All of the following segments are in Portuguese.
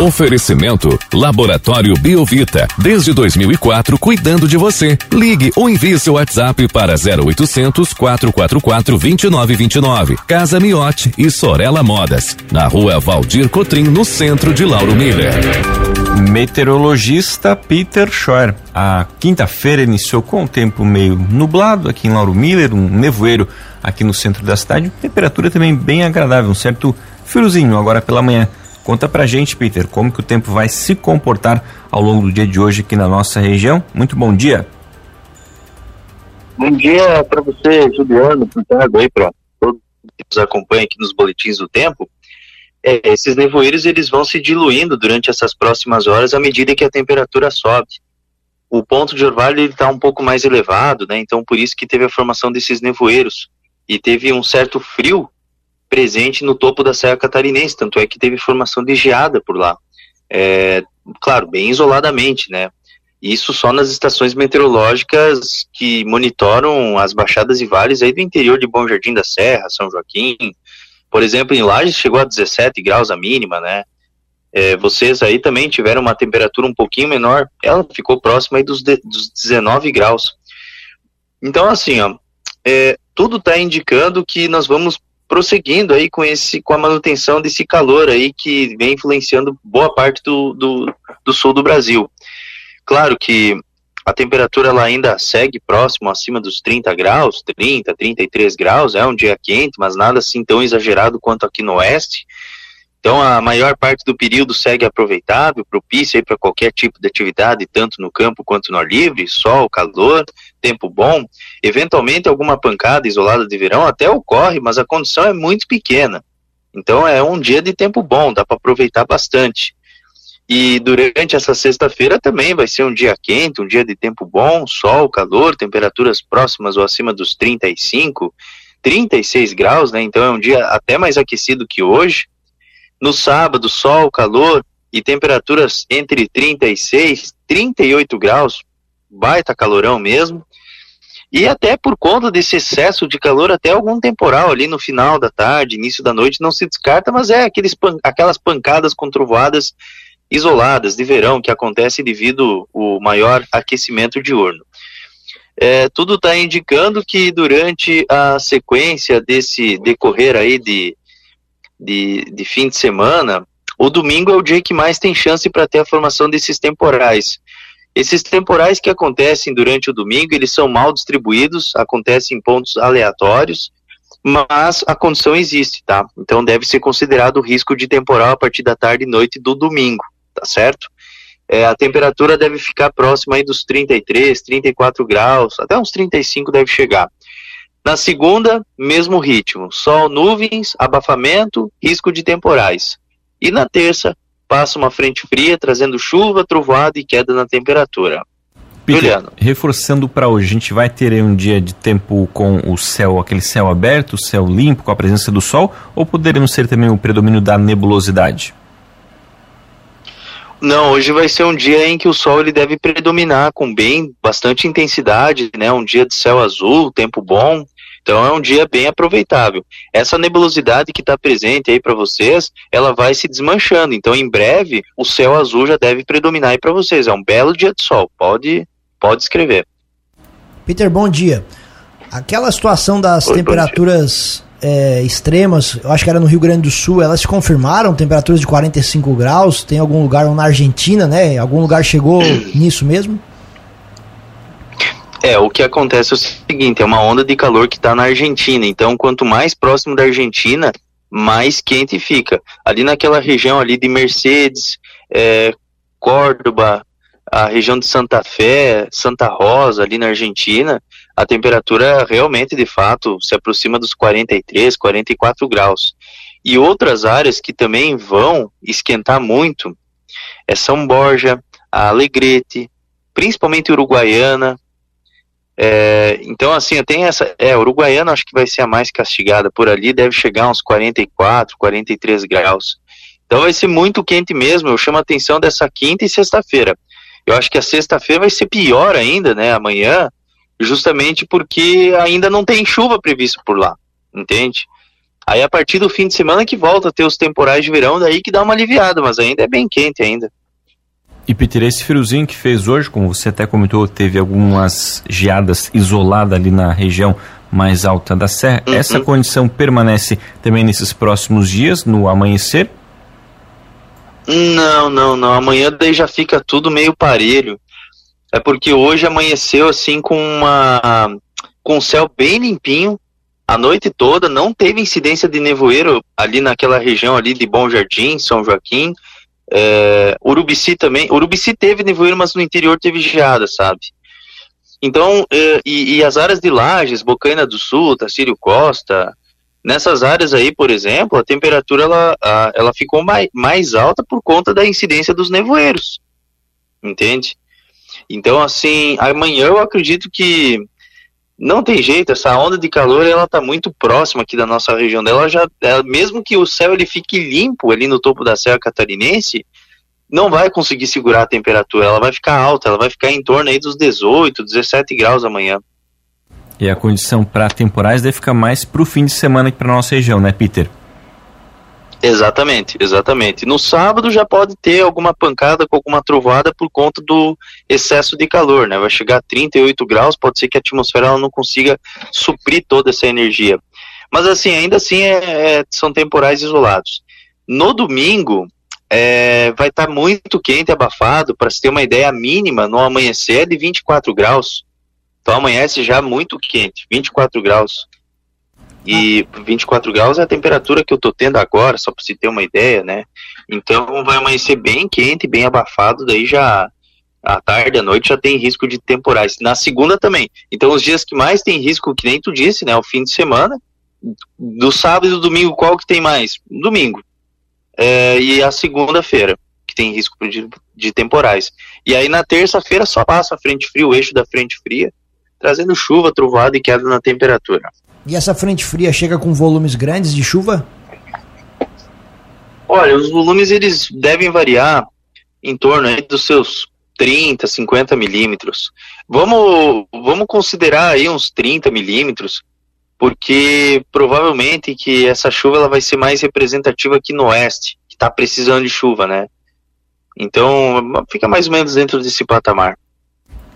Oferecimento Laboratório Biovita, desde 2004 cuidando de você. Ligue ou envie seu WhatsApp para 0800 444 2929. Casa Miote e Sorella Modas, na Rua Valdir Cotrim, no centro de Lauro Miller. Meteorologista Peter Schor. A quinta-feira iniciou com o tempo meio nublado aqui em Lauro Miller, um nevoeiro aqui no centro da cidade, temperatura também bem agradável, um certo friozinho agora pela manhã. Conta pra gente, Peter, como que o tempo vai se comportar ao longo do dia de hoje aqui na nossa região. Muito bom dia. Bom dia para você, Juliano, Santiago, aí para todos que nos acompanham aqui nos boletins do tempo. É, esses nevoeiros eles vão se diluindo durante essas próximas horas à medida que a temperatura sobe. O ponto de orvalho está um pouco mais elevado, né? Então por isso que teve a formação desses nevoeiros e teve um certo frio presente no topo da Serra Catarinense, tanto é que teve formação de geada por lá. É, claro, bem isoladamente, né? Isso só nas estações meteorológicas que monitoram as baixadas e vales aí do interior de Bom Jardim da Serra, São Joaquim. Por exemplo, em Lages chegou a 17 graus a mínima, né? É, vocês aí também tiveram uma temperatura um pouquinho menor, ela ficou próxima aí dos, de, dos 19 graus. Então, assim, ó, é, tudo está indicando que nós vamos prosseguindo aí com esse com a manutenção desse calor aí que vem influenciando boa parte do, do, do sul do Brasil. Claro que a temperatura ela ainda segue próximo acima dos 30 graus, 30, 33 graus, é um dia quente, mas nada assim tão exagerado quanto aqui no oeste. Então a maior parte do período segue aproveitável, propício para qualquer tipo de atividade, tanto no campo quanto no ar livre, sol, calor, tempo bom. Eventualmente alguma pancada isolada de verão até ocorre, mas a condição é muito pequena. Então é um dia de tempo bom, dá para aproveitar bastante. E durante essa sexta-feira também vai ser um dia quente, um dia de tempo bom, sol, calor, temperaturas próximas ou acima dos 35, 36 graus, né? Então é um dia até mais aquecido que hoje. No sábado, sol, calor e temperaturas entre 36 e 38 graus, baita calorão mesmo. E até por conta desse excesso de calor, até algum temporal ali no final da tarde, início da noite, não se descarta, mas é aqueles, aquelas pancadas com trovoadas isoladas de verão que acontece devido ao maior aquecimento diurno. É, tudo está indicando que durante a sequência desse decorrer aí de de, de fim de semana, o domingo é o dia que mais tem chance para ter a formação desses temporais. Esses temporais que acontecem durante o domingo, eles são mal distribuídos, acontecem em pontos aleatórios, mas a condição existe, tá? Então deve ser considerado o risco de temporal a partir da tarde e noite do domingo, tá certo? É, a temperatura deve ficar próxima aí dos 33, 34 graus, até uns 35 deve chegar. Na segunda, mesmo ritmo: sol, nuvens, abafamento, risco de temporais. E na terça, passa uma frente fria trazendo chuva, trovoada e queda na temperatura. Peter, Juliano. Reforçando para hoje, a gente vai ter um dia de tempo com o céu, aquele céu aberto, céu limpo, com a presença do sol, ou poderemos ser também o predomínio da nebulosidade? Não, hoje vai ser um dia em que o sol ele deve predominar com bem bastante intensidade, né? Um dia de céu azul, tempo bom. Então é um dia bem aproveitável. Essa nebulosidade que está presente aí para vocês, ela vai se desmanchando. Então em breve o céu azul já deve predominar aí para vocês. É um belo dia de sol. Pode, pode escrever. Peter, bom dia. Aquela situação das Oi, temperaturas é, extremas, eu acho que era no Rio Grande do Sul, elas se confirmaram, temperaturas de 45 graus, tem algum lugar na Argentina, né? Algum lugar chegou nisso mesmo? É, o que acontece é o seguinte, é uma onda de calor que está na Argentina, então quanto mais próximo da Argentina, mais quente fica. Ali naquela região ali de Mercedes, é, Córdoba, a região de Santa Fé, Santa Rosa, ali na Argentina, a temperatura realmente, de fato, se aproxima dos 43, 44 graus. E outras áreas que também vão esquentar muito é São Borja, Alegrete, principalmente Uruguaiana. É, então, assim, tem essa. É, Uruguaiana acho que vai ser a mais castigada por ali, deve chegar uns 44, 43 graus. Então vai ser muito quente mesmo. Eu chamo a atenção dessa quinta e sexta-feira. Eu acho que a sexta-feira vai ser pior ainda, né? Amanhã, justamente porque ainda não tem chuva prevista por lá, entende? Aí a partir do fim de semana que volta a ter os temporais de verão, daí que dá uma aliviada, mas ainda é bem quente ainda. E Peter, esse friozinho que fez hoje, como você até comentou, teve algumas geadas isoladas ali na região mais alta da serra. Uhum. Essa condição permanece também nesses próximos dias, no amanhecer? Não, não, não. Amanhã daí já fica tudo meio parelho. É porque hoje amanheceu assim com uma com o céu bem limpinho a noite toda, não teve incidência de nevoeiro ali naquela região ali de Bom Jardim, São Joaquim. É, Urubici também. Urubici teve nevoeiro, mas no interior teve geada, sabe? Então, é, e, e, as áreas de Lages, Bocaina do Sul, Tacírio Costa, nessas áreas aí, por exemplo, a temperatura ela, a, ela ficou mais, mais alta por conta da incidência dos nevoeiros. Entende? Então, assim, amanhã eu acredito que não tem jeito, essa onda de calor ela tá muito próxima aqui da nossa região dela, já ela, mesmo que o céu ele fique limpo ali no topo da Serra Catarinense, não vai conseguir segurar a temperatura, ela vai ficar alta, ela vai ficar em torno aí dos 18, 17 graus amanhã. E a condição para temporais deve ficar mais para o fim de semana aqui para nossa região, né, Peter? Exatamente, exatamente. No sábado já pode ter alguma pancada com alguma trovada por conta do excesso de calor, né? Vai chegar a 38 graus, pode ser que a atmosfera ela não consiga suprir toda essa energia. Mas assim, ainda assim é, é, são temporais isolados. No domingo é, vai estar tá muito quente, abafado. Para se ter uma ideia, mínima no amanhecer é de 24 graus. Então amanhece já muito quente, 24 graus. E 24 graus é a temperatura que eu tô tendo agora, só para se ter uma ideia, né? Então vai amanhecer bem quente, bem abafado, daí já à tarde, à noite já tem risco de temporais. Na segunda também. Então os dias que mais tem risco, que nem tu disse, né? O fim de semana. Do sábado e do domingo, qual que tem mais? Domingo. É, e a segunda-feira, que tem risco de, de temporais. E aí na terça-feira só passa a frente fria, o eixo da frente fria, trazendo chuva, trovada e queda na temperatura. E essa frente fria chega com volumes grandes de chuva? Olha, os volumes eles devem variar em torno aí dos seus 30, 50 milímetros. Vamos, vamos considerar aí uns 30 milímetros, porque provavelmente que essa chuva ela vai ser mais representativa aqui no oeste, que está precisando de chuva, né? Então, fica mais ou menos dentro desse patamar.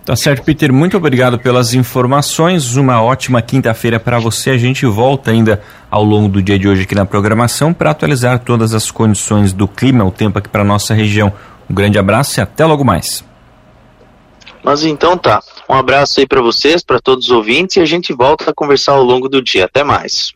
Tá certo, Peter. Muito obrigado pelas informações. Uma ótima quinta-feira para você. A gente volta ainda ao longo do dia de hoje aqui na programação para atualizar todas as condições do clima, o tempo aqui para nossa região. Um grande abraço e até logo mais. Mas então tá. Um abraço aí para vocês, para todos os ouvintes e a gente volta a conversar ao longo do dia. Até mais.